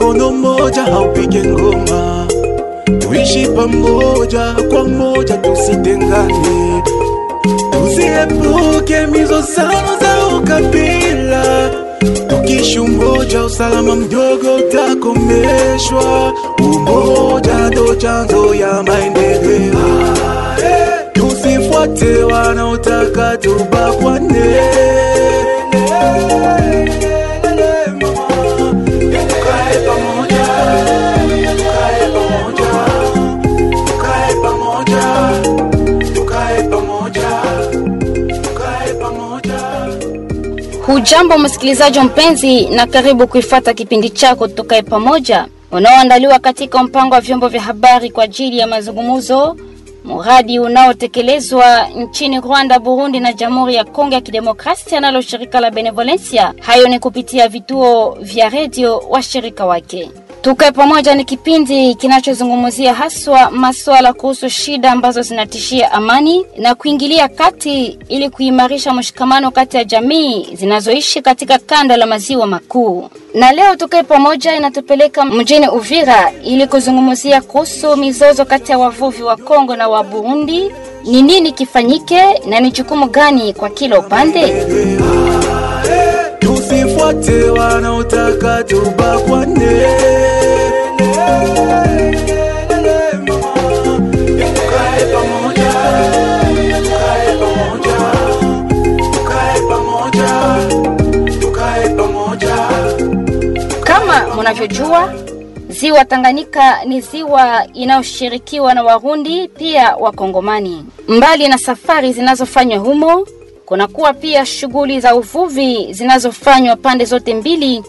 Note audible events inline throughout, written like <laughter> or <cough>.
mkono mmoja haupige ngoma, tuishi pamoja kwa moja, tusitengane, tusiepuke mizozano za ukabila. Tukiishi umoja, usalama mdogo utakomeshwa. Umoja ndo chanzo ya maendeleo. Tusifuate wanaotaka tubakwane. Hujambo msikilizaji mpenzi, na karibu kuifata kipindi chako tukae pamoja, unaoandaliwa katika mpango wa vyombo vya habari kwa ajili ya mazungumzo, mradi unaotekelezwa nchini Rwanda, Burundi na Jamhuri ya Kongo ya Kidemokrasia nalo shirika la Benevolencia. Hayo ni kupitia vituo vya redio washirika wake. Tukae pamoja ni kipindi kinachozungumzia haswa masuala kuhusu shida ambazo zinatishia amani na kuingilia kati ili kuimarisha mshikamano kati ya jamii zinazoishi katika kanda la maziwa makuu. Na leo tukae pamoja inatupeleka mjini Uvira ili kuzungumzia kuhusu mizozo kati ya wavuvi wa Kongo na wa Burundi. Ni nini kifanyike na ni jukumu gani kwa kila upande? Pamoja, wanaotaka pamoja. Kama mnavyojua, ziwa Tanganyika ni ziwa inayoshirikiwa na Warundi pia Wakongomani. Mbali na safari zinazofanywa humo, kunakuwa pia shughuli za uvuvi zinazofanywa pande zote mbili,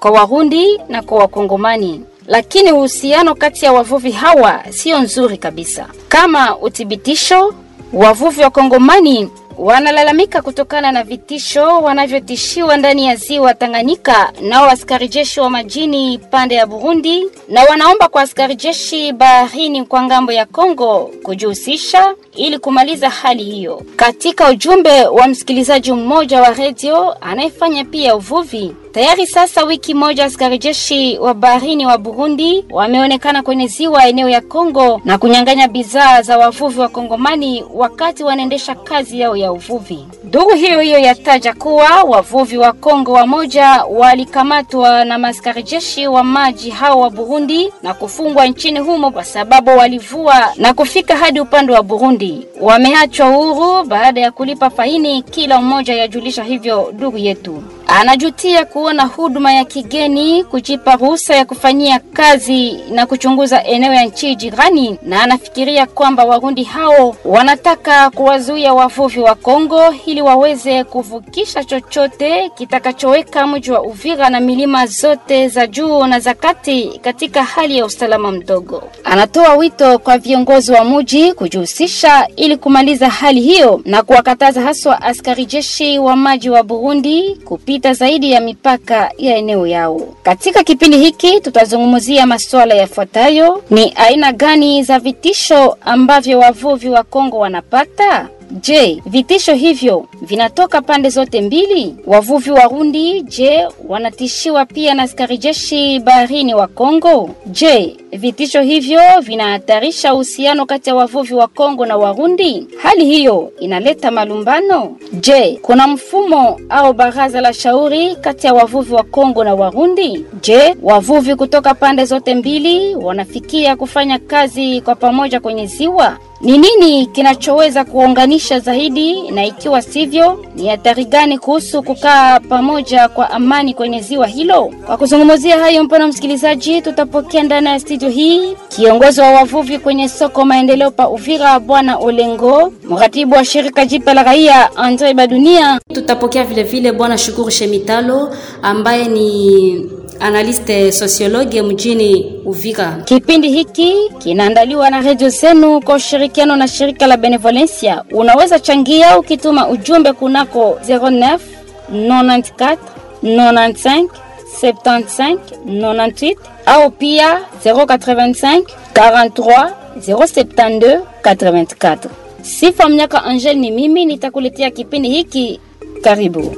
kwa Warundi na kwa Wakongomani. Lakini uhusiano kati ya wavuvi hawa sio nzuri kabisa. Kama uthibitisho, wavuvi wa Kongomani wanalalamika kutokana na vitisho wanavyotishiwa ndani ya ziwa Tanganyika nao askari jeshi wa majini pande ya Burundi, na wanaomba kwa askari jeshi baharini kwa ng'ambo ya Kongo kujihusisha ili kumaliza hali hiyo. Katika ujumbe wa msikilizaji mmoja wa redio anayefanya pia uvuvi, tayari sasa wiki moja askari jeshi wa baharini wa Burundi wameonekana kwenye ziwa eneo ya Kongo na kunyang'anya bidhaa za wavuvi wa Kongomani wakati wanaendesha kazi yao ya uvuvi. Duru hiyo hiyo yataja kuwa wavuvi wa Kongo wamoja walikamatwa na maskari jeshi wa maji hao wa Burundi na kufungwa nchini humo kwa sababu walivua na kufika hadi upande wa Burundi. Wameachwa huru baada ya kulipa faini, kila mmoja yajulisha hivyo duru yetu. Anajutia kuona huduma ya kigeni kujipa ruhusa ya kufanyia kazi na kuchunguza eneo ya nchi jirani, na anafikiria kwamba Warundi hao wanataka kuwazuia wavuvi wa Kongo ili waweze kuvukisha chochote kitakachoweka mji wa Uvira na milima zote za juu na za kati katika hali ya usalama mdogo. Anatoa wito kwa viongozi wa mji kujihusisha ili kumaliza hali hiyo na kuwakataza haswa askari jeshi wa maji wa Burundi kupita zaidi ya mipaka ya eneo yao. Katika kipindi hiki tutazungumzia masuala yafuatayo: ni aina gani za vitisho ambavyo wavuvi wa Kongo wanapata? Je, vitisho hivyo vinatoka pande zote mbili? Wavuvi Warundi, je, wanatishiwa pia na askari jeshi baharini wa Kongo? Je, vitisho hivyo vinahatarisha uhusiano kati ya wavuvi wa Kongo na Warundi? Hali hiyo inaleta malumbano? Je, kuna mfumo au baraza la shauri kati ya wavuvi wa Kongo na Warundi? Je, wavuvi kutoka pande zote mbili wanafikia kufanya kazi kwa pamoja kwenye ziwa? Ni nini kinachoweza kuunganisha zaidi, na ikiwa sivyo, ni hatari gani kuhusu kukaa pamoja kwa amani kwenye ziwa hilo? Kwa kuzungumzia hayo, mpana msikilizaji, tutapokea ndani ya studio hii kiongozi wa wavuvi kwenye soko maendeleo pa Uvira, Bwana Olengo, mratibu wa shirika jipya la raia Andre Badunia. Tutapokea vile vile Bwana Shukuru Shemitalo ambaye ni analiste sociologue mjini Uvika. Kipindi hiki kinaandaliwa na redio zenu kwa ushirikiano na shirika la Benevolencia. Unaweza changia ukituma ujumbe kunako 09 94 95 75 98 au pia 085 43 072 84. Sifa Mnyaka Angel ni mimi, nitakuletea kipindi hiki. Karibu.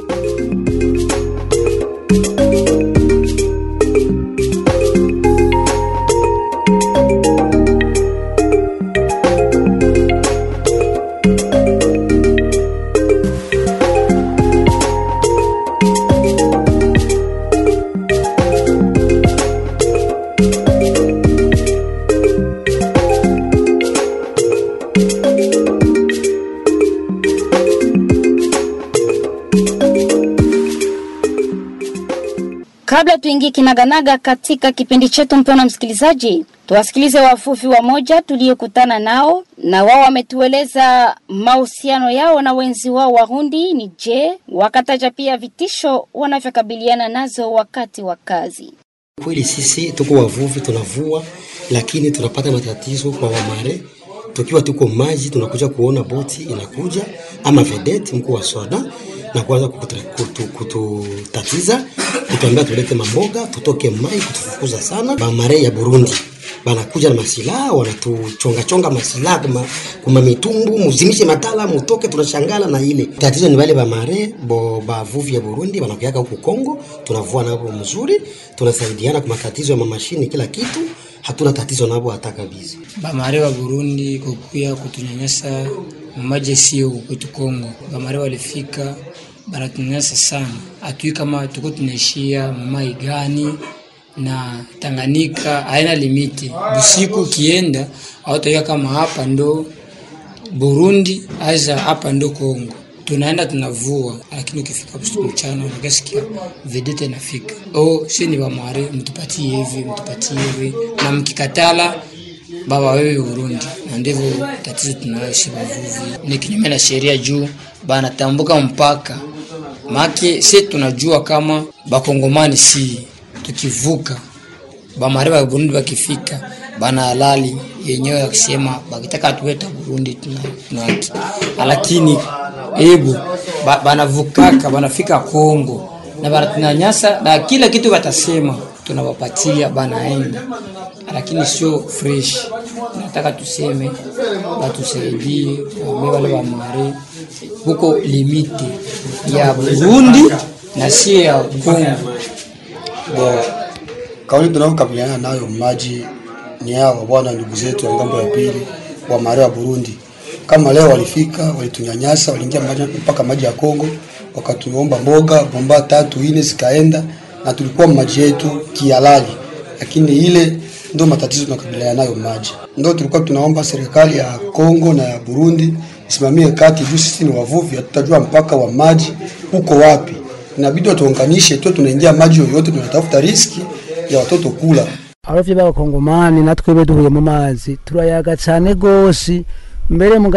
Kabla tuingie kinaganaga katika kipindi chetu, mpendwa msikilizaji, tuwasikilize wavuvi wamoja tuliyokutana nao, na wao wametueleza mahusiano yao na wenzi wao Warundi ni je, wakataja pia vitisho wanavyokabiliana nazo wakati wa kazi. Kweli sisi tuko wavuvi, tunavua, lakini tunapata matatizo kwa wamare. Tukiwa tuko maji, tunakuja kuona boti inakuja ama vedeti mkuu wa soda na kuanza kututatiza kutu- kutuambia tulete mamboga tutoke mai kutufukuza sana. Bamare ya Burundi banakuja na masilaha wanatuchonga chonga masilaha kuma, kuma mitumbu muzimishe matala mutoke, tunashangala na ile tatizo. Ni wale bamare bo bavuvi ya Burundi banakuyaka huku Kongo, tunavua nao mzuri, tunasaidiana kwa matatizo ya mamashini kila kitu, hatuna tatizo nabo hata kabisa. bamare wa Burundi kukuya kutunyanyasa maji sio kwetu Kongo. Bamare walifika banatunyanyasa sana, atui kama tuko tunaishia mamai gani na Tanganyika haina limiti. Busiku ukienda hautaiwa kama hapa ndo Burundi aza hapa ndo Kongo. Tunaenda tunavua, lakini ukifika usiku mchana unakasikia vedete inafika, oh, si ni bamare, mtupatie hivi mtupatie hivi, na mkikatala baba wewe Burundi, na ndivyo tatizo tunayoishi wavuvi. Ni kinyume na sheria juu banatambuka mpaka make, si tunajua kama bakongomani si tukivuka bamare ba Burundi bakifika bana halali yenyewe akisema bakitaka tuweta Burundi tuna, tuna lakini ebu ba, banavukaka banafika Kongo na banatunanyasa na kila kitu batasema tunawapatia banaenda, lakini sio fresh. Nataka tuseme batusaidie wame wale wa mare huko limiti ya Burundi na sio ya Kongo. Kauli tunayokabiliana nayo maji ni hao bwana, ndugu zetu wa ng'ambo ya pili wa mare wa Burundi. Kama leo walifika, walitunyanyasa, waliingia mpaka maji ya Kongo, wakatuomba mboga bomba tatu ine zikaenda, na tulikuwa maji yetu kialali lakini ile ndio matatizo tunakabiliana nayo maji. Ndio tulikuwa tunaomba serikali ya Kongo na ya Burundi isimamie kati, juu sisi ni wavuvi, hatutajua mpaka wa maji uko wapi inabidi watuunganishe tu, tunaingia maji yoyote, tunatafuta riski ya watoto kula. abavyi b'abakongomani natwe duhuye mu mazi turayaga cyane gose mbere mu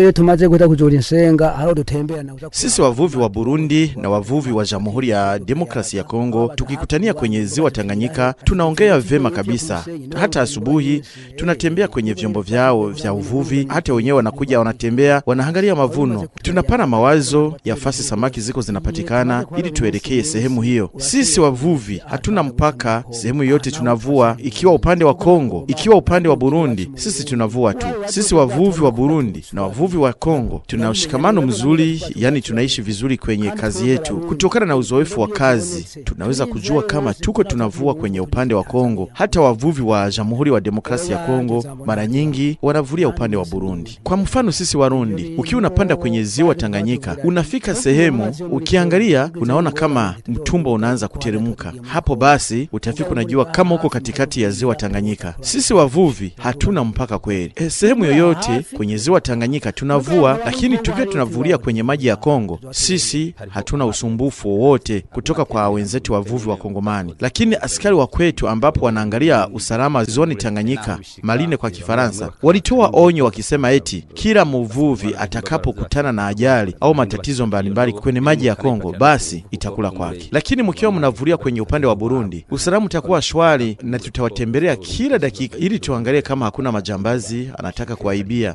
iyo tumaze guhita kujura insenga aho dutemberana Sisi wavuvi wa Burundi na wavuvi wa Jamhuri ya Demokrasi ya Kongo tukikutania kwenye ziwa Tanganyika tunaongea vema kabisa. Hata asubuhi tunatembea kwenye vyombo vyao vya uvuvi, hata wenyewe wanakuja wanatembea, wanaangalia mavuno. Tunapana mawazo ya fasi samaki ziko zinapatikana ili tuelekee sehemu hiyo. Sisi wavuvi hatuna mpaka, sehemu yote tunavua, ikiwa upande wa Kongo, ikiwa upande wa Burundi, sisi tunavua tu. Sisi wavuvi wa Burundi na wavuvi wa Kongo tuna ushikamano mzuri, yani tunaishi vizuri kwenye kazi yetu. Kutokana na uzoefu wa kazi, tunaweza kujua kama tuko tunavua kwenye upande wa Kongo. Hata wavuvi wa Jamhuri wa Demokrasia ya Kongo mara nyingi wanavulia upande wa Burundi. Kwa mfano sisi Warundi, ukiwa unapanda kwenye ziwa Tanganyika, unafika sehemu, ukiangalia unaona kama mtumbo unaanza kuteremka. Hapo basi utafika unajua kama uko katikati ya ziwa Tanganyika. Sisi wavuvi hatuna mpaka kweli. E, sehemu yoyote kwenye ziwa Tanganyika tunavua, lakini tukiwa tunavulia kwenye maji ya Kongo, sisi hatuna usumbufu wowote kutoka kwa wenzetu wavuvi wa Kongomani. Lakini askari wa kwetu ambapo wanaangalia usalama zoni Tanganyika, marine kwa Kifaransa, walitoa onyo wakisema eti kila mvuvi atakapokutana na ajali au matatizo mbalimbali kwenye maji ya Kongo, basi itakula kwake. Lakini mkiwa mnavulia kwenye upande wa Burundi, usalama utakuwa shwari na tutawatembelea kila dakika ili tuangalie kama hakuna majambazi anataka kuwaibia.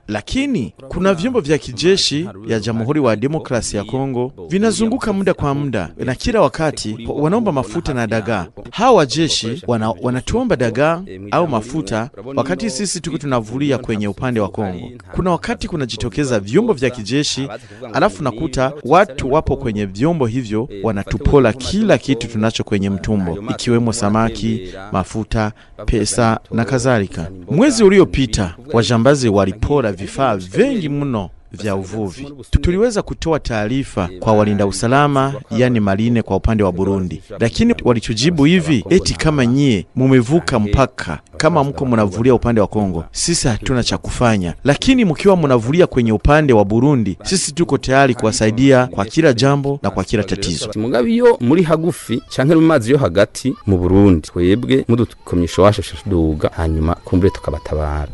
Lakini kuna vyombo vya kijeshi ya Jamhuri wa Demokrasi ya Kongo vinazunguka muda kwa muda, na kila wakati wanaomba mafuta na dagaa. Hawa wajeshi wana, wanatuomba dagaa au mafuta, wakati sisi tuko tunavulia kwenye upande wa Kongo. Kuna wakati kunajitokeza vyombo vya kijeshi, alafu nakuta watu wapo kwenye vyombo hivyo wanatupola kila kitu tunacho kwenye mtumbo, ikiwemo samaki, mafuta, pesa na kadhalika. Mwezi uliopita wajambazi walipora vifaa vingi mno vya uvuvi. Tuliweza kutoa taarifa kwa walinda usalama, yani marine kwa upande wa Burundi, lakini walichojibu hivi eti kama nyie mumevuka mpaka kama mko mnavulia upande wa Kongo, sisi hatuna cha kufanya, lakini mkiwa mnavulia kwenye upande wa Burundi, sisi tuko tayari kuwasaidia kwa kila jambo na kwa kila tatizo. mugabe iyo muri hagufi canke mu mazi yo hagati mu Burundi. Twebwe mudukomyesha washo duga hanyuma kumbure tukabatabara.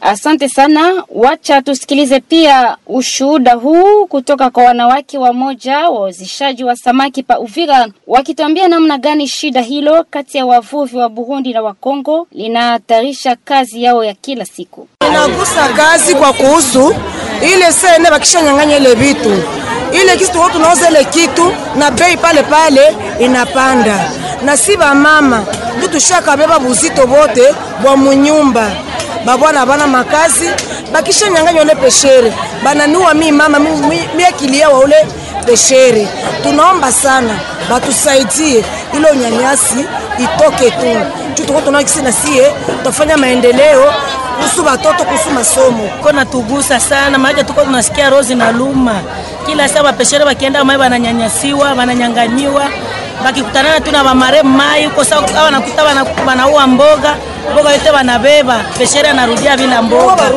Asante sana. Wacha tusikilize pia ushuhuda huu kutoka kwa wanawake wamoja wauzishaji wa samaki pa Uvira, wakituambia namna gani shida hilo kati ya wavuvi wa Burundi na wa Kongo linahatarisha kazi yao ya kila siku. inagusa kazi kwa kuhusu ile sene bakisha nyang'anya ile vitu. Ile kitu watu tunauza ile kitu na bei pale pale inapanda, na si bamama ndio tushakabeba buzito bote bwa munyumba. Babwana bana makazi bakisha nyang'anya ule peshere. Bananua mi mama mi, mi, mi wa ule peshere. Tunaomba sana batusaidie. Ile unyanyasi itoke tu tutuko tunakisi na sie tutafanya maendeleo kuhusu watoto kuhusu masomo. Ko natugusa sana maana tuko tunasikia rozi na luma. Kila saa wapeshere wakienda mai wananyanyasiwa wananyanganyiwa. Wakikutanana tu na wamare mai uko saa wanakuta wanaua mboga mboga yote wanabeba. Peshere anarudia bila mboga.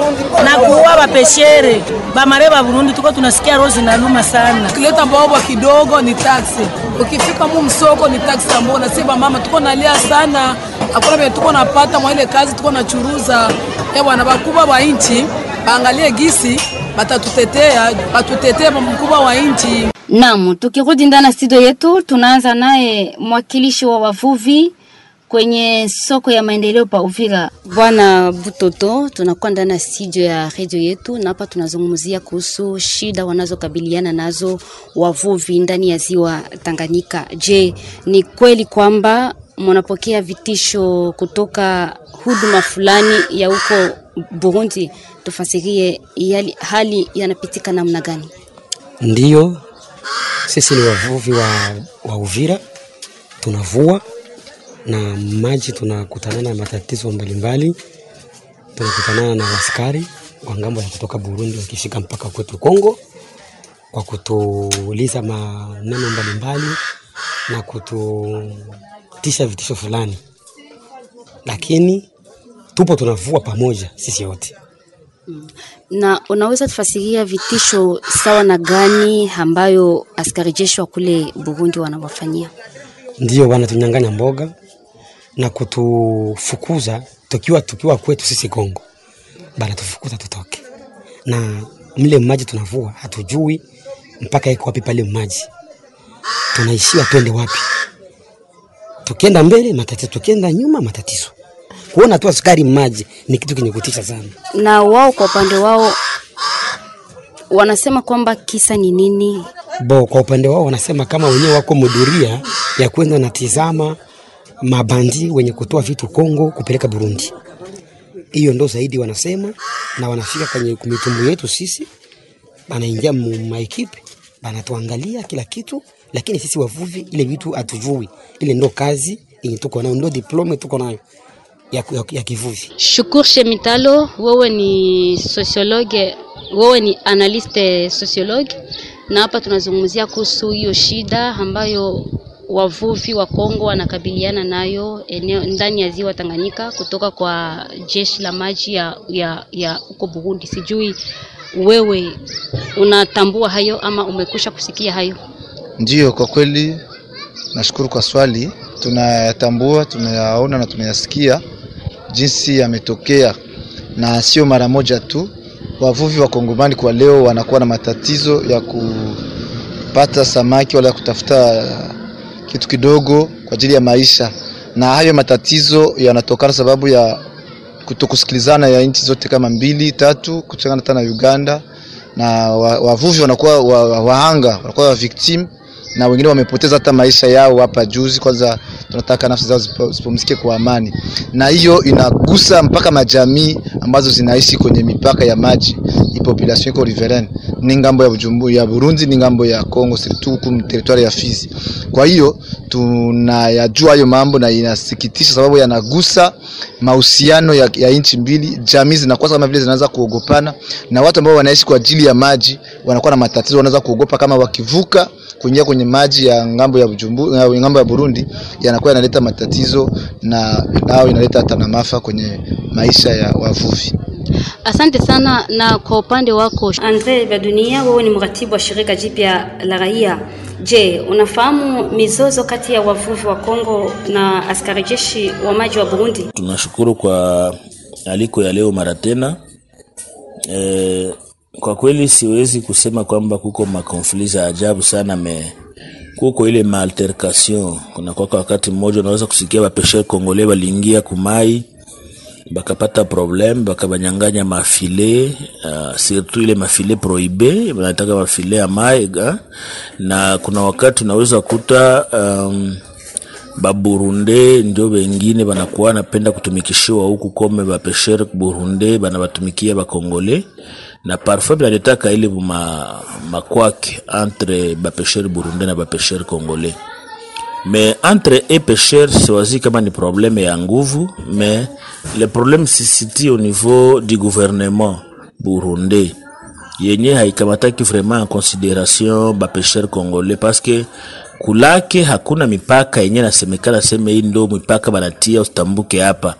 Na kuua wapeshere bamare ba Burundi tuko tunasikia rozi na luma sana. Kileta mboga kidogo ni taksi ukifika mu msoko ni taksi ambao mama tuko nalia sana hakuna vile tuko napata mwa ile kazi tuko nachuruza eh bwana bakubwa wa inchi baangalie gisi batatutetea batutetee mkubwa wa inchi Naam, tukirudi ndani na studio yetu, tunaanza naye mwakilishi wa wavuvi kwenye soko ya maendeleo pa Uvira, Bwana Butoto. Tunakuwa ndani ya studio ya redio yetu, na hapa tunazungumzia kuhusu shida wanazokabiliana nazo wavuvi ndani ya ziwa Tanganyika. Je, ni kweli kwamba mnapokea vitisho kutoka huduma fulani ya huko Burundi? Tufasirie yali, hali yanapitika namna gani? Ndiyo, sisi ni wavuvi wa, wa Uvira, tunavua na maji, tunakutana na matatizo mbalimbali. Tunakutana na askari wa ng'ambo ya kutoka Burundi wakifika mpaka kwetu Kongo kwa kutuuliza maneno mbalimbali na kututisha vitisho fulani, lakini tupo tunavua pamoja sisi wote. Na unaweza tufasiria vitisho sawa na gani ambayo askari jeshi wa kule Burundi wanawafanyia? Ndio wanatunyang'anya mboga na kutufukuza tukiwa tukiwa kwetu sisi Kongo, banatufukuza tutoke, na mle maji tunavua hatujui mpaka iko wapi pale maji, tunaishiwa twende wapi? Tukienda mbele matatizo, tukienda nyuma matatizo. Kuona tu askari maji ni kitu kenye kutisha sana. Na wao kwa upande wao wanasema kwamba kisa ni nini? Bo, kwa upande wao wanasema kama wenyewe wako muduria ya kwenda na tizama mabandi wenye kutoa vitu Kongo kupeleka Burundi. Hiyo ndo zaidi wanasema, na wanafika kwenye mitumbu yetu sisi, banaingia maekipe banatuangalia kila kitu, lakini sisi wavuvi ile vitu hatujui. Ile ndo kazi yenye tuko nayo, ndo diplome tuko nayo ya, ya, ya kivuvi. Shukur Shemitalo, wewe ni sociologue, wewe ni analyste sociologue, na hapa tunazungumzia kuhusu hiyo shida ambayo wavuvi wa Kongo wanakabiliana nayo eneo ndani ya ziwa Tanganyika kutoka kwa jeshi la maji ya ya ya huko Burundi. Sijui wewe unatambua hayo ama umekusha kusikia hayo? Ndiyo, kwa kweli nashukuru kwa swali. Tunayatambua, tunayaona na tunayasikia jinsi yametokea, na sio mara moja tu. Wavuvi wa Kongomani kwa leo wanakuwa na matatizo ya kupata samaki wala kutafuta kitu kidogo kwa ajili ya maisha, na hayo matatizo yanatokana sababu ya kutokusikilizana ya nchi zote kama mbili tatu, kutokana hata na Uganda, na wavuvi wanakuwa wahanga, wanakuwa wa victim na wengine wamepoteza hata maisha yao hapa juzi. Kwanza tunataka nafsi zao zipumzike kwa amani, na hiyo inagusa mpaka majamii ambazo zinaishi kwenye mipaka ya maji, population iko riveraine ni ng'ambo ya Bujumbura ya Burundi ni ng'ambo ya Kongo, surtout huku territoire ya Fizi. Kwa hiyo tunayajua hayo mambo na inasikitisha, sababu yanagusa mahusiano ya, ya nchi mbili. Jamii zinakuwa kama vile zinaanza kuogopana, na watu ambao wanaishi kwa ajili ya maji wanakuwa na matatizo, wanaweza kuogopa kama wakivuka kuingia kwenye maji ya ng'ambo ya Bujumbu, ya ng'ambo ya Burundi, yanakuwa yanaleta matatizo na nao inaleta hata na maafa kwenye maisha ya wavuvi. Asante sana. Na kwa upande wako Andre Badunia, wewe ni mratibu wa shirika jipya la raia. Je, unafahamu mizozo kati ya wavuvi wa Kongo na askari jeshi wa maji wa Burundi? Tunashukuru kwa aliko ya leo mara tena. E, kwa kweli siwezi kusema kwamba kuko makonfli za ajabu sana me kuko ile maaltercation. Kuna kwa wakati mmoja unaweza kusikia bapesher kongole waliingia kumai bakapata problem bakabanyanganya mafile uh, surtout ile mafile prohibe wanataka mafile ya maega, na kuna wakati unaweza kuta um, baburunde ndio wengine banakuwa napenda kutumikishiwa huku kome bapesher burunde banabatumikia bakongole na parfois binaletaka ile ma, makwake entre bapesher burunde na bapesher congolais. Mais entre e pêcheurs siwazi kama ni problème ya nguvu mais le problème se situe au niveau du gouvernement burundais. Yenye haikamataki vraiment en considération bapêcheurs congolais parce que kulake hakuna mipaka yenye nasemekana seme hii ndo mipaka banatia usitambuke hapa.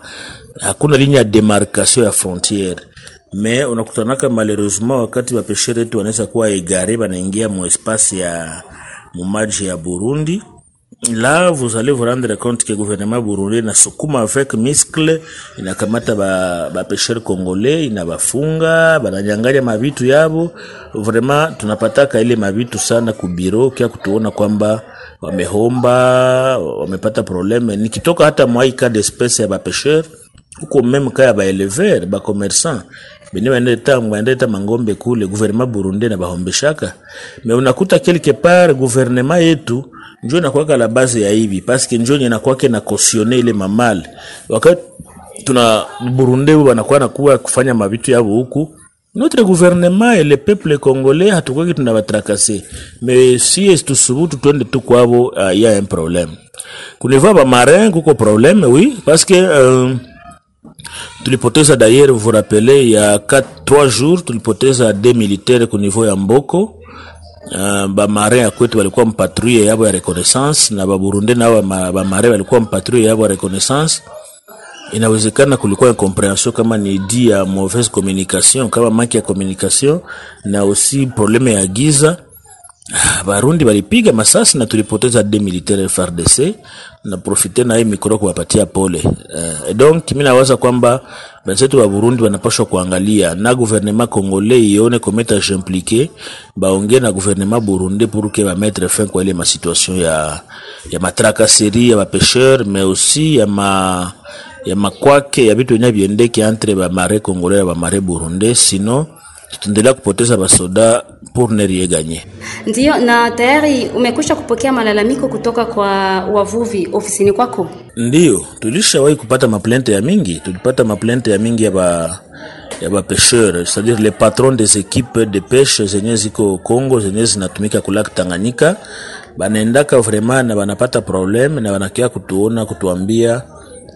Hakuna ligne ya demarcation ya frontière mais unakutanaka malheureusement wakati bapeshere tu wanaweza kuwa egare banaingia mu espace ya mumaji ya burundi. Là vous allez vous rendre compte que gouvernement burundi nasukuma avec miscle inakamata ba, ba congolais inabafunga bananyanganya mavitu yabo. Vraiment tunapataka ile mavitu sana kubiro kia kutuona kwamba wamehomba wamepata probleme. Nikitoka hata mwaika d'espèce ya bapeshere huko meme ba ya baelever bacommerçant bene baendeta ta mangombe kule guvernema burundi na bahombeshaka me unakuta quelque part guvernema yetu njo inakuwaka la base ya hivi paske njo inakuwake na kosione ile mamale wakati tuna burundi wanakuwa nakuwa kufanya mavitu yao huku notre gouvernement et le peuple congolais hatukwaki tunabatrakase mais si tusubutu twende tu kwavo uh, ya un problème. Kunivaa bamarin kuko problème oui parce que euh, tulipoteza d'ailleurs vous rappelez il y a 4 3 jours tulipoteza deux militaires ku niveau ya mboko. Uh, bamarin ya kwetu walikuwa mpatrouille yabo ya reconnaissance na baburundi nao bamarin walikuwa mpatrouille yabo ya reconnaissance. Inawezekana kulikuwa incomprehension kama ni di ya mauvaise communication kama maki ya communication na aussi probleme ya giza barundi balipiga masasi na tulipoteza de militaire FARDC na profite na hii mikoro kuwapatia pole. Uh, donc mimi nawaza kwamba wenzetu wa Burundi wanapaswa kuangalia na gouvernement congolais ione kometa j'impliqué baongee na gouvernement burundi pour que ba mettre fin kwa ile situation ya ya matracasserie ya bapêcheurs mais aussi ya ma ya makwake ya vitu yenye viendeke entre bamare congolais na mare burundais. Sino tutaendelea kupoteza basoda pour ne rien gagner. Ndiyo, na tayari umekwisha kupokea malalamiko kutoka kwa wavuvi ofisini kwako? Ndiyo, tulishawahi kupata maplente ya mingi, tulipata maplente ya mingi ya ba ya ba pêcheur c'est-à-dire les patrons des équipes de pêche zenye ziko Congo zenye zinatumika kulak Tanganyika banaendaka vraiment na banapata problème na banakia kutuona kutuambia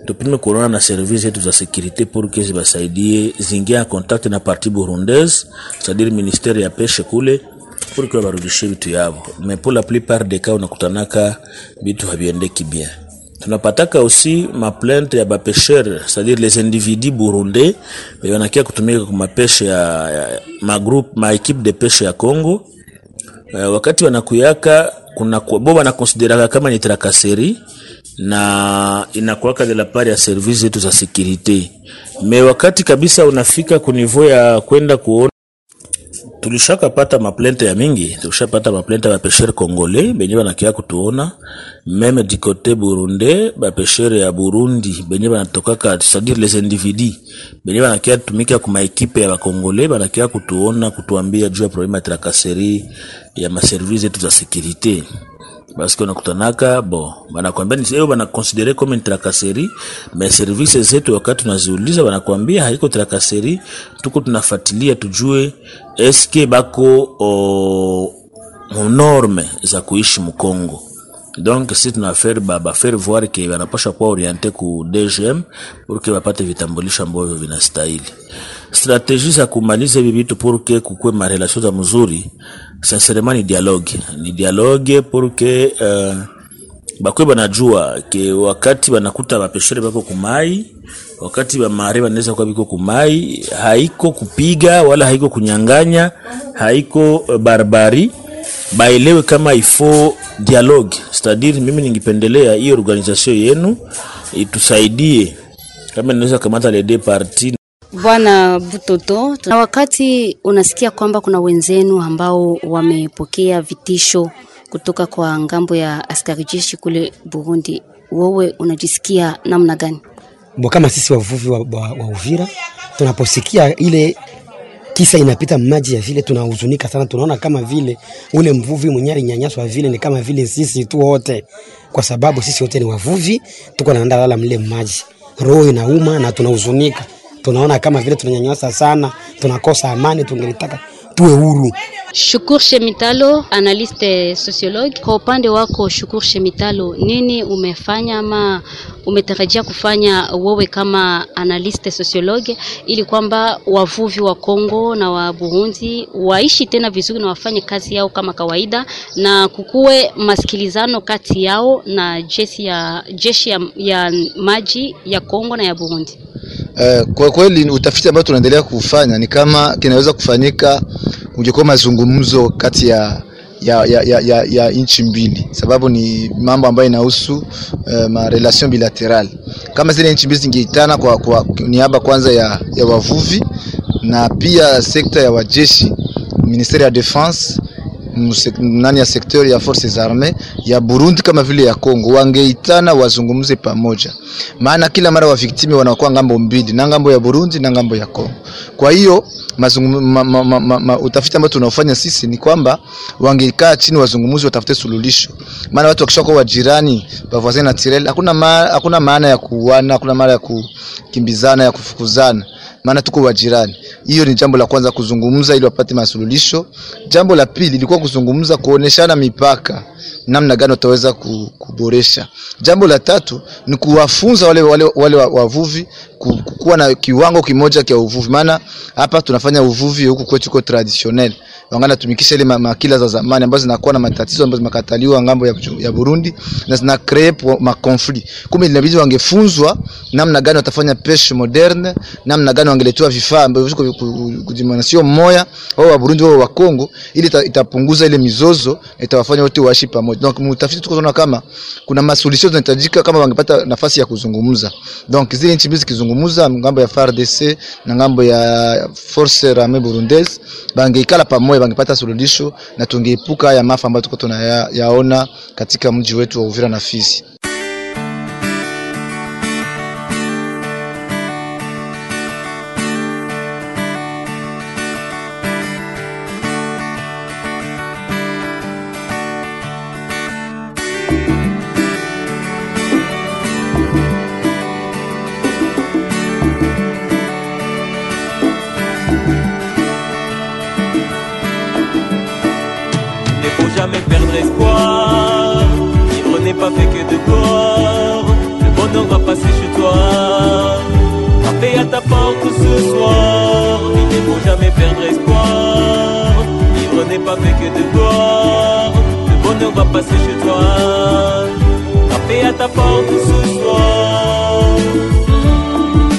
tupime kuonana na service yetu za sécurité porke zibasaidie zingia kontakte na parti burundaise c'est-à-dire ya peshe kule porke wabarudishie barudishie vitu yavo me pour la plupart de cas unakutanaka vitu haviendeki bien. Tunapataka aussi maplainte ya bapesher c'est-à-dire les individus burundais wanakia kutumika kwa mapeshe ya, ya magroupe maequipe de peshe ya Congo. Uh, wakati wanakuyaka kuna bo wanakonsideraka kama ni trakaseri na inakuwaka de la part ya service zetu za securite me wakati kabisa unafika kunivo ya kwenda kuona tulishakapata maplente ya mingi tulishapata maplente ya bapeshere kongole benye banakia kutuona. Meme dikote burunde, bapeshere ya burundi benye banatokaka c'est-à-dire les individus benye banakia tumika kuma ekipe ya bakongole banakia kutuona kutuambia juu ya problema ya trakaseri ya maservice zetu za sécurité parce que unakutanaka bo banakwambia ni hiyo banakonsidere comme une tracasserie mais service zetu wakati tunaziuliza banakwambia haiko trakaseri, tuko tunafatilia tujue eske bako o, norme za kuishi mkongo donc si tunafaire ba, ba faire voir ke banapasha kuwa oriente ku DGM pour que bapate vitambulisho ambavyo vinastahili. Strategie za kumaliza hivi vitu pour que kukue marelasio za mzuri, sincèrement ni dialogue, ni dialogue pour que uh, bakwe banajua ke wakati banakuta bapeshere bako kumai, wakati bamare banaweza kuwa biko kumai, haiko kupiga wala haiko kunyanganya, haiko uh, barbari baelewe kama ifo dialogue. C'est-à-dire mimi ningipendelea hiyo organisation yenu itusaidie. Kama inaweza kamata les deux parties. Bwana Butoto, na wakati unasikia kwamba kuna wenzenu ambao wamepokea vitisho kutoka kwa ng'ambo ya askari jeshi kule Burundi, wewe unajisikia namna gani? Bo, kama sisi wavuvi wa, wa, wa Uvira tunaposikia ile kisa inapita maji ya vile tunahuzunika sana, tunaona kama vile ule mvuvi mwenye alinyanyaswa vile ni kama vile sisi tu wote, kwa sababu sisi wote ni wavuvi, tuko naenda lala mle maji, roho inauma na tunahuzunika, tunaona kama vile tunanyanyasa sana, tunakosa amani, tungelitaka tuwe huru. Shukur Shemitalo, analiste sociologue. Kwa upande wako Shukur Shemitalo, nini umefanya ama umetarajia kufanya wewe kama analiste sociologue ili kwamba wavuvi wa Kongo na wa Burundi waishi tena vizuri na wafanye kazi yao kama kawaida na kukuwe masikilizano kati yao na jeshi ya, jeshi ya, ya maji ya Kongo na ya Burundi? Uh, kwa kweli utafiti ambao tunaendelea kufanya ni kama kinaweza kufanyika ungekuwa mazungumzo kati ya ya, ya, ya, ya, ya nchi mbili, sababu ni mambo ambayo inahusu uh, ma relation bilateral. Kama zile nchi mbili zingeitana kwa, kwa niaba kwanza ya, ya wavuvi na pia sekta ya wajeshi, ministeri ya defense nani ya sektori ya forces arme ya Burundi kama vile ya Kongo wangeitana wazungumze pamoja, maana kila mara wa victime wanakuwa ng'ambo mbili, na ng'ambo ya Burundi na ng'ambo ya Kongo. Kwa hiyo ma, ma, ma, ma, utafiti ambao tunaofanya sisi ni kwamba wangekaa chini wazungumzi, watafute suluhisho, maana watu wakishakuwa wajirani bavoisin naturel, hakuna ma, hakuna maana ya kuuana, hakuna maana ya kukimbizana, ya kufukuzana maana tuko wajirani. Hiyo ni jambo la kwanza, kuzungumza ili wapate masuluhisho. Jambo la pili ilikuwa kuzungumza, kuoneshana mipaka, namna gani wataweza kuboresha. Jambo la tatu ni kuwafunza wale, wale, wale wavuvi kuwa na kiwango kimoja kia uvuvi, maana hapa tunafanya uvuvi huku kwetu kwa traditionnel wangana tumikisha ile makila za zamani ambazo zinakuwa na matatizo ambazo zimekataliwa ng'ambo ya, ya Burundi na zina create ma conflict. Kumbe inabidi wangefunzwa namna gani watafanya peshe moderne, namna gani wangeletewa vifaa ambavyo viko kujimanasio mmoja wao wa Burundi wao wa Kongo, ili itapunguza ile mizozo, itawafanya wote waishi pamoja. Donc mtafiti tuko kama kuna masuluhisho zinahitajika kama wangepata nafasi ya kuzungumza. Donc zile nchi mbili zikizungumza, ng'ambo ya FARDC na ng'ambo ya Force Armee Burundaise, bangeikala pamoja bangepata suluhisho na tungeepuka haya maafa ambayo tuko tunayaona katika mji wetu wa Uvira na Fizi. Pas fait que de corps. Le bonheur va passer chez toi. Frapper à ta porte ce soir.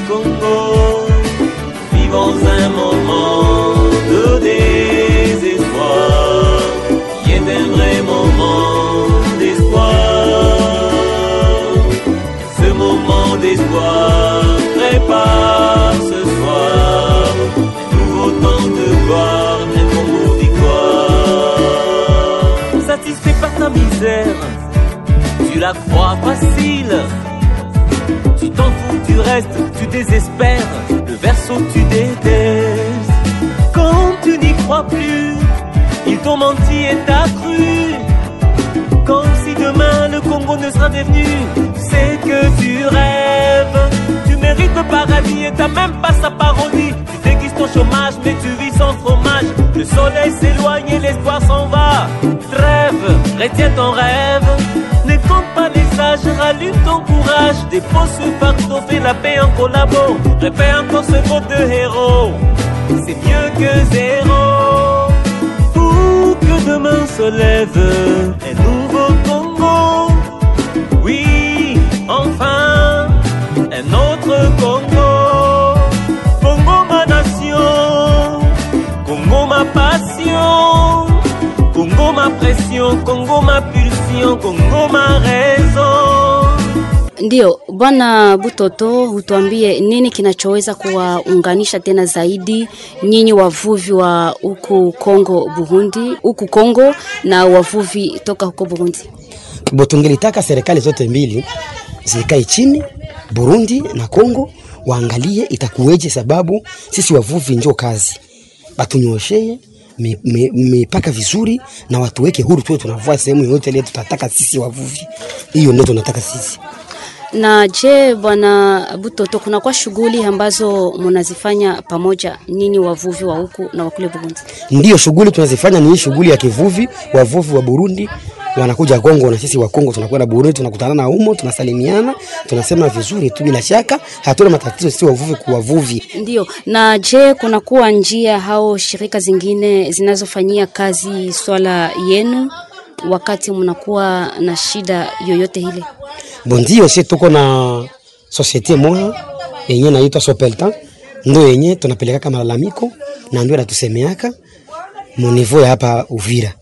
Congo, vivons un moment de désespoir un vrai moment d'espoir. Ce moment d'espoir prépare la crois facile. Tu t'en fous du reste, tu désespères, le verso tu détestes. Quand tu n'y crois plus, ils t'ont menti et t'as cru. Comme si demain le Congo ne sera devenu c'est que tu rêves. Tu mérites le paradis et t'as même pas sa parodie. Tu déguises ton chômage, mais tu vis sans fromage. Le soleil s'éloigne et l'espoir s'en va. Rêve, retiens ton rêve. Les sages, rallume ton courage. Dépose ce fardeau, fais la paix en collabo. Répète encore ce mot de héros. C'est mieux que zéro. Pour que demain se lève un nouveau Congo. Congo ma pression, Congo ma pulsion, Congo ma raison. Ndiyo, Bwana Butoto, hutuambie nini kinachoweza kuwaunganisha tena zaidi nyinyi wavuvi wa huku Kongo Burundi, huku Kongo na wavuvi toka huko Burundi? Botungelitaka serikali zote mbili zikae chini, Burundi na Kongo, waangalie itakuweje, sababu sisi wavuvi njo kazi, mi- mipaka vizuri na watuweke huru, tuwe tunavua sehemu yoyote ile tutataka sisi wavuvi. Hiyo ndio tunataka sisi. Na je, Bwana Butoto, kuna kwa shughuli ambazo mnazifanya pamoja nyinyi wavuvi wa huku na wakule Burundi? Ndiyo shughuli tunazifanya ni shughuli ya kivuvi. Wavuvi wa Burundi wanakuja Kongo na sisi wa Kongo tunakwenda Burundi, tunakutana na umo, tunasalimiana, tunasema vizuri tu, bila shaka hatuna matatizo sisi wavuvi kwa wavuvi. Ndio. Na je, kunakuwa njia hao shirika zingine zinazofanyia kazi swala yenu wakati mnakuwa na shida yoyote ile? Bondio, sisi tuko na societe moja yenye naitwa Sopelta, ndio yenye tunapelekaka malalamiko na ndio anatusemeaka mu niveau ya hapa Uvira.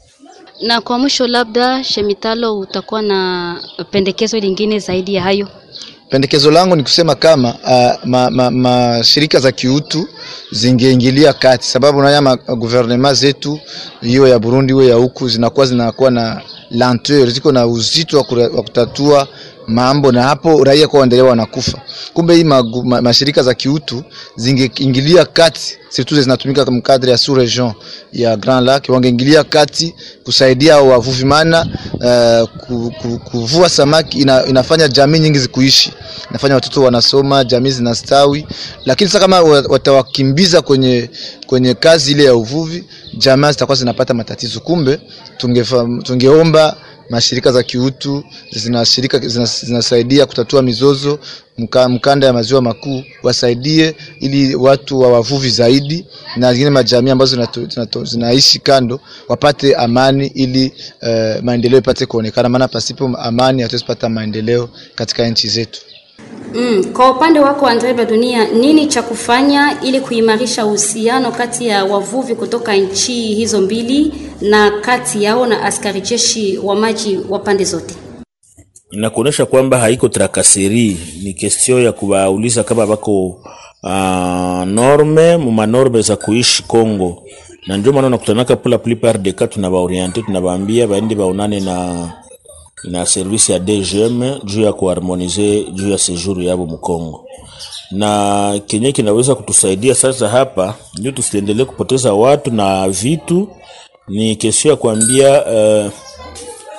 Na kwa mwisho, labda Shemitalo, utakuwa na pendekezo lingine zaidi ya hayo? Pendekezo langu ni kusema kama uh, ma, ma, ma shirika za kiutu zingeingilia kati, sababu naya yama zetu hiyo ya Burundi hiyo ya huku zinakuwa zinakuwa na lenteur, ziko na uzito wa kutatua mambo na hapo raia kwa waendelea wanakufa. Kumbe hii magu- ma, mashirika za kiutu zingeingilia kati, surtout zinatumika kama kadri ya sous region ya Grand Lac, wangeingilia kati kusaidia wavuvi, maana uh, ku, ku, kuvua samaki ina, inafanya jamii nyingi zikuishi, inafanya watoto wanasoma, jamii zinastawi. Lakini sasa kama watawakimbiza kwenye kwenye kazi ile ya uvuvi, jamaa zitakuwa zinapata matatizo. Kumbe tungefa, tungeomba mashirika za kiutu zinashirika zinas- zinasaidia kutatua mizozo mka, mkanda ya maziwa makuu wasaidie ili watu wa wavuvi zaidi na zingine majamii ambazo zinaishi kando wapate amani ili uh, maendeleo ipate kuonekana, maana pasipo amani hatuwezi pata maendeleo katika nchi zetu. Mm, kwa upande wako Andre Badunia, nini cha kufanya ili kuimarisha uhusiano kati ya wavuvi kutoka nchi hizo mbili na kati yao na askari jeshi wa maji wa pande zote? inakuonyesha kwamba haiko trakaseri, ni kestio ya kuwauliza kama bako uh, norme mumanorme za kuishi Kongo, na ndio maana nakutanaka pula la plupart de cas tunabaoriente, tunabaambia baende baonane na na service ya DGM juu ya kuharmonize juu ya sejuru yabo Mkongo, na kenye kinaweza kutusaidia sasa hapa ndio tusiendelee kupoteza watu na vitu, ni kesho ya kuambia uh,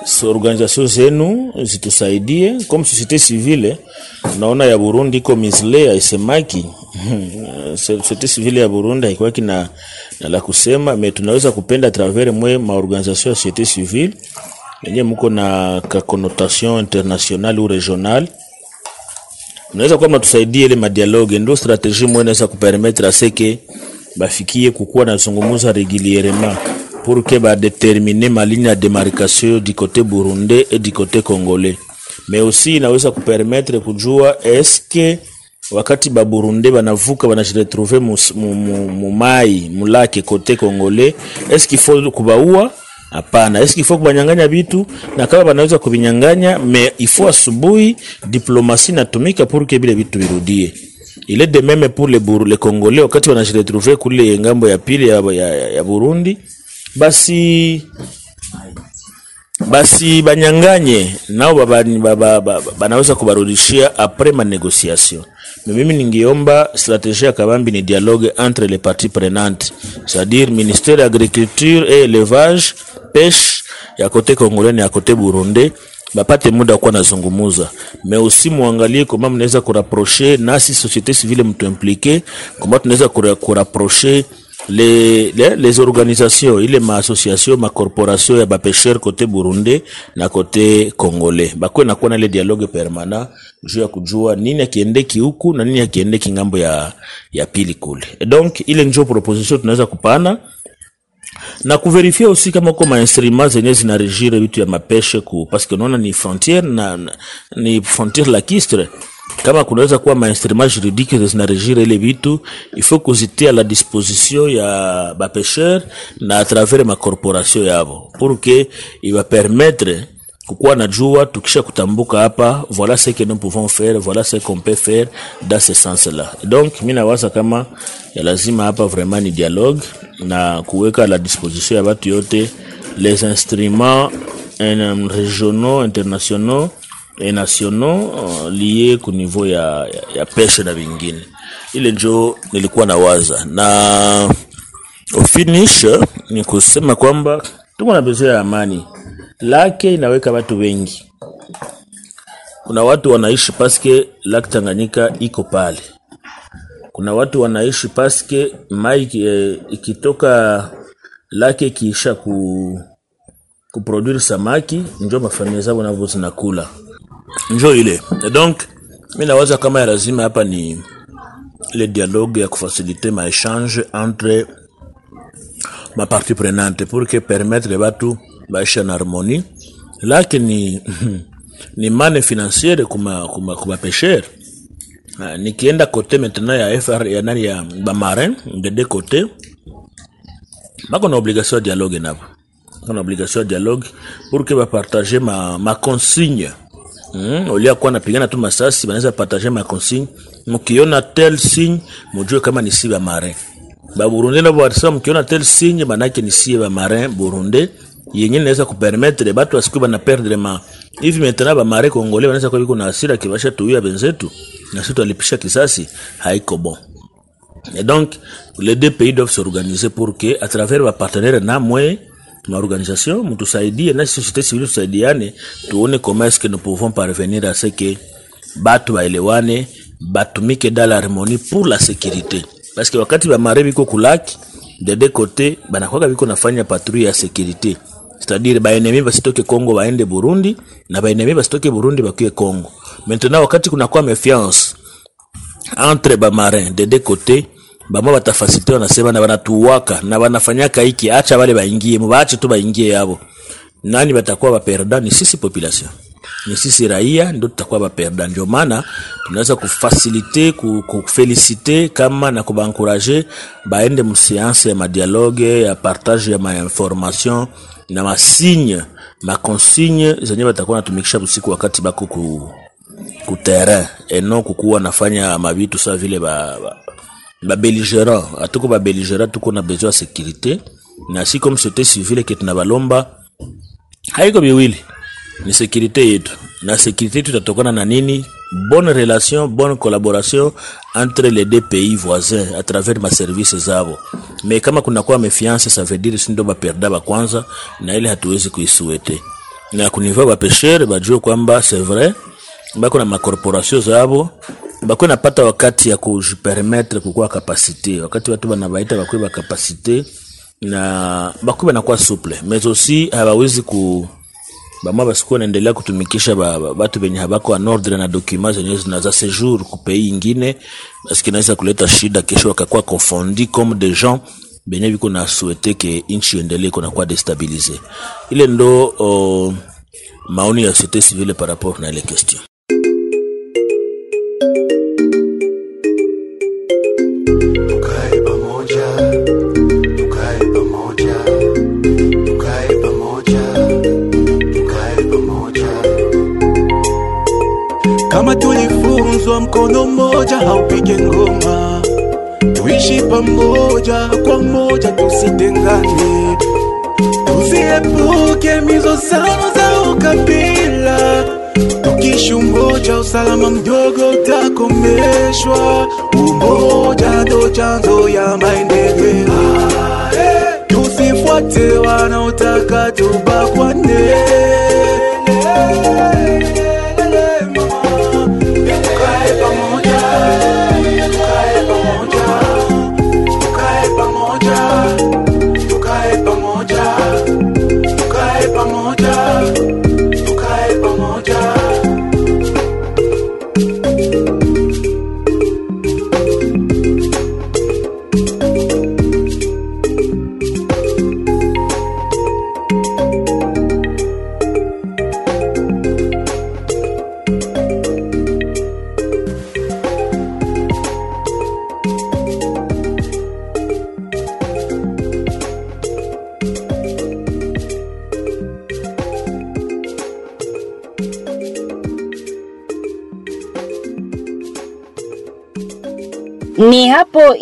so organisation zenu zitusaidie. Comme société civile. Naona ya Burundi iko misle haisemaki. <laughs> Société civile ya Burundi iko na, na la kusema me tunaweza kupenda travers mwe maorganisation ya société civile yenye mko na connotation internationale ou régionale. Mnaweza kuwa mnatusaidia ile madialogue, ndio strategie mwe inaweza kupermettre aseke bafikie kukuwa na zungumuza régulièrement pour que ba maligne ya demarcation du côté burundais et du côté congolais, mais aussi inaweza kupermettre kujua eske wakati baburunda banavuka banajiretrouve mumai mu, mu, mu mulake kote congolais, eske ifo kubaua Hapana, eski ifo kubanyanganya vitu na kama banaweza kuvinyanganya, me ifo asubuhi diplomasi natumika purke bile vitu virudie. ile de meme pour le Bur le Congolais wakati wanashiretrouve kule ng'ambo ya pili ya, ya, ya Burundi, basi basi banyanganye nao banaweza kubarudishia apres manegociation me mimi ningiomba strategie ya kabambi ni dialogue entre les parties prenantes c'est-à-dire ministère ya agriculture et élevage pêche ya kote congolais na ya kote burundi bapate muda wa kuwa nazungumuza me usi muangalie koma mnaweza kuraproche nasi société civile mtu implike koma tunaweza kura- kurapproche les, les, les organisations ile maassociation macorporation ya bapêcheur côté burundi na côté congolais. Bakwe nakuwa na ile dialogue permanent juu ya kujua nini akiendeki huku na nini akiendeki ng'ambo ya, ya pili kule. Donc ile njo proposition tunaweza kupana na kuverifia aussi kama uko mainstrima zenye zinarejire vitu ya mapeshe ku parce que unaona ni frontiere na, ni frontiere lacustre kama kunaweza kuwa mainstrument juridique zinarejire ile vitu il kuzitia la disposition ya bapesheur na atravers makorporation yavo. Pour que kukuwa na jua tukisha kutambuka hapa voila ce que nous pouvons faire voila ce qu'on peut faire dans ce sens là donc mi nawaza kama ya lazima hapa vraiment ni dialogue na kuweka la disposition ya batu yote les instruments euh, régionaux internationaux et nationaux uh, ku niveau ya, ya, ya peshe na vingine ile njo nilikuwa na waza. Na ufinish ni kusema kwamba tuko na bezo ya amani. Lake inaweka watu wengi. Kuna watu wanaishi paske lake tanganyika iko pale. Kuna watu wanaishi paske mai eh, ikitoka lake ikiisha ku kuproduire samaki njo mafamilia zao navo zinakula njo ile. Donc mi nawaza kama lazima hapa ni ile dialogue ya kufasilite maechange entre mapartie prenante pour que permettre batu baisha na harmonie. Lake ni <laughs> mane financiere kuma kuma kuma pêcheur. Ah, nikienda kote maintenant ya FR ya nani ya bamarin de deux côtés. Bako na obligation ya dialogue nabo. Bako na obligation ya dialogue pour que bapartage ma, ma consigne Mm, olia kuwa napigana tu masasi banaweza partage ma consigne. Mkiona tel signe mujue kama ni si ba marin. Ba Burundi na watasema mkiona tel signe manake ni si ba marin burundi. Yenye naweza kupermettre batu asiku bana perdre ma hivi maintenant bamare kongole wanaweza kwa biko na hasira kibasha tuia benzetu? Na sisi tulipisha kisasi? Haiko bon. Et donc les deux pays doivent s'organiser pour que à travers ba partenaire na mwe maorganisation mtusaidie na société civile tusaidiane tuone comment est-ce que nous pouvons parvenir à ce que batu baelewane batumike dans l'harmonie pour la sécurité. Parce que wakati bamare biko kulaki de deux banakwaka biko nafanya patrouille ya sécurité. C'est-à-dire baenemi basitoke Congo baende Burundi na baenemi basitoke Burundi bakuye Congo. Maintenant wakati kunakuwa méfiance entre bamarin de deux côtés bamwe batafasite wanasema na banatuwaka na banafanyaka hiki, acha wale baingie, mubaache tu baingie yabo. Nani batakuwa baperda? Ni sisi population, ni sisi raia ndio tutakuwa baperda. Ndio maana tunaweza kufasilite kufelisite kama na kubankuraje baende museanse ya madialoge ya partage ya mainformation na masigne makonsigne zenye batakuwa natumikisha usiku wakati bako ku terrain eno kukuwa nafanya mabitu sa vile ba, ba, ba belligérant atuko ba tuko na besoin ya sécurité. Na si comme société civile ke tunabalomba haiko biwili ni sécurité yetu. Na sécurité yetu na nini? Bonne relation bonne collaboration entre les deux pays voisins à travers ma service zabo. Mais kama kunakuwa mefiance ça veut dire sindo baperda ba kwanza na ile hatuwezi kuisuete na kuniva bapeshere bajue kwamba c'est vrai bako na makorporation zabo. Bakuwe napata wakati ya kujipermetre kukuwa kapasite, wakati watu banabaita bakuwe bakapasite na bakuwe banakuwa suple mais aussi hawawezi ku bamwa basikuwa naendelea kutumikisha ba- ba- batu benye habako en ordre na dokuma zenye zinaza kupei ku ingine paske naweza kuleta shida kesho wakakuwa confondi comme des gens benye biko na souhaite ke inchi endelee kunakuwa destabilize ile ndo o, maoni ya société civile par rapport na ile question Kama tulifunzwa mkono mmoja haupige ngoma, tuishi pamoja kwa moja, tusitengane, tuziepuke mizozano za ukabila, tukiishi umoja, usalama mdogo utakomeshwa. Umoja ndo chanzo ya maendeleo. Tusifuate wanaotaka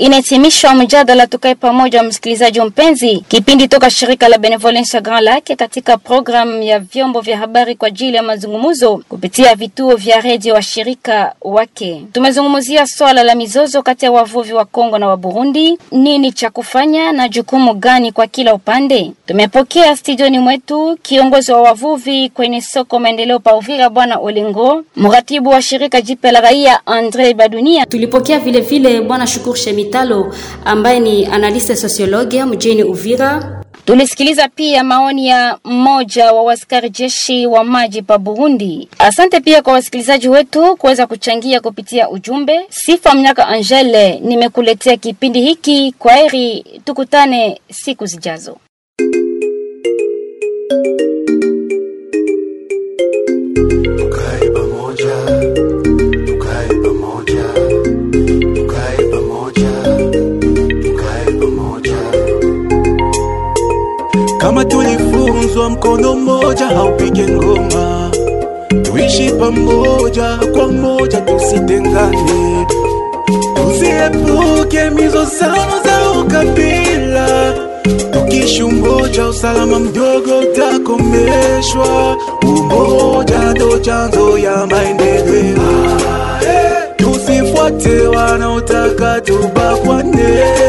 inahitimishwa mjadala tukae pamoja, msikilizaji mpenzi, kipindi toka shirika la Benevolence Grand Lac katika programu ya vyombo vya habari kwa ajili ya mazungumzo kupitia vituo vya redio wa shirika wake. Tumezungumzia swala la mizozo kati ya wavuvi wa Kongo na wa Burundi, nini cha kufanya na jukumu gani kwa kila upande. Tumepokea studioni mwetu kiongozi wa wavuvi kwenye soko maendeleo pa Uvira, Bwana Olengo, mratibu wa shirika jipya la raia Andre Badunia. Tulipokea vile vile bwana Shukuru Shemitalo ambaye ni analista sosiologia mjini Uvira. Tulisikiliza pia maoni ya mmoja wa waskari jeshi wa maji pa Burundi. Asante pia kwa wasikilizaji wetu kuweza kuchangia kupitia ujumbe. Sifa Mnyaka Angele nimekuletea kipindi hiki. Kwa heri, tukutane siku zijazo. kama tulifunzwa mkono mmoja haupige ngoma, tuishi pamoja kwa moja, tusitengane, tusiepuke mizozano za ukabila. tukishi umoja, usalama mdogo utakomeshwa. Umoja ndo chanzo ya maendeleo, tusifuate wanaotaka tubakwane.